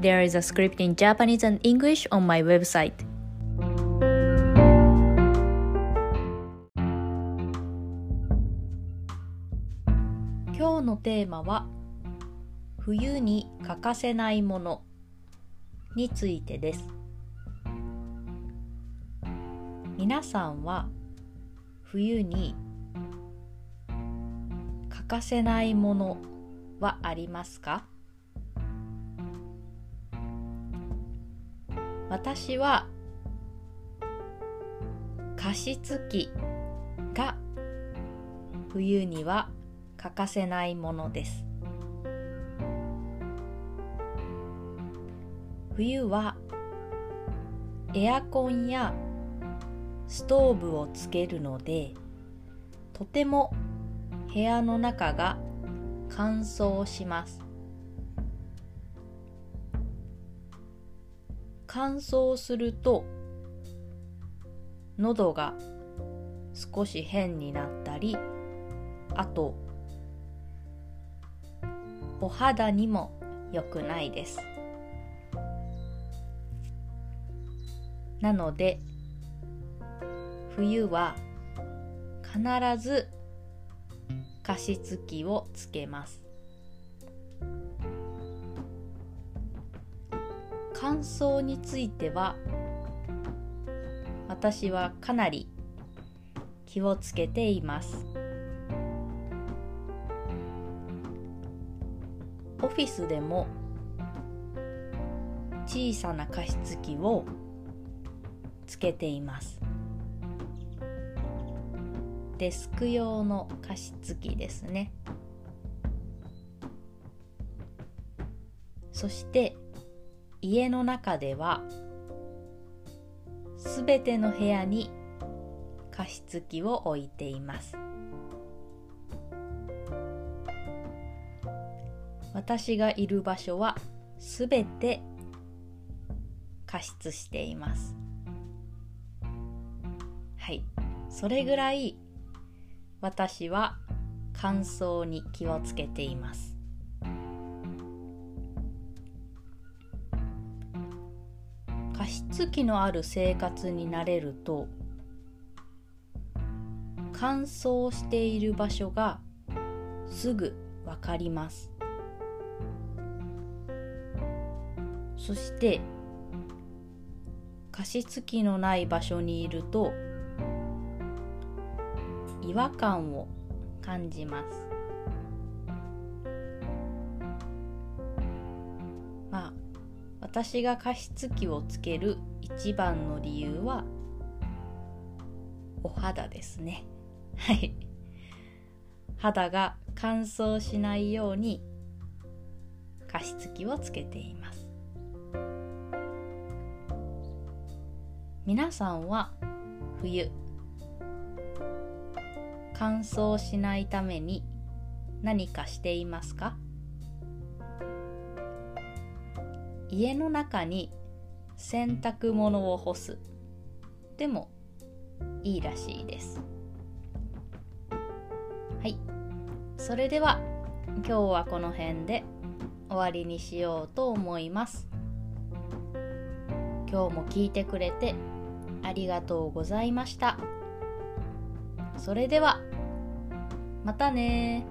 There is a script in Japanese and English on my website. 今日のテーマは冬に欠かせないものについてです皆さんは冬に欠かせないものはありますか私は加湿器が冬には欠かせないものです。冬はエアコンやストーブをつけるのでとても部屋の中が乾燥します。乾燥すると喉が少し変になったりあとお肌にも良くないです。なので冬は必ず加湿器をつけます。乾燥については私はかなり気をつけています。オフィスでも小さな加湿器をつけています。デスク用の加湿器ですね。そして家の中ではすべての部屋に加湿器を置いています。私がいる場所はすべて加湿しています。はい。それぐらい私は乾燥に気をつけています。加湿器のある生活になれると乾燥している場所がすぐわかります。そして加湿器のない場所にいると違和感を感じます。私が加湿器をつける一番の理由はお肌ですね。はい。肌が乾燥しないように加湿器をつけています。皆さんは冬乾燥しないために何かしていますか？家の中に洗濯物を干す。でもいいらしいです。はい。それでは今日はこの辺で終わりにしようと思います。今日も聞いてくれてありがとうございました。それではまたね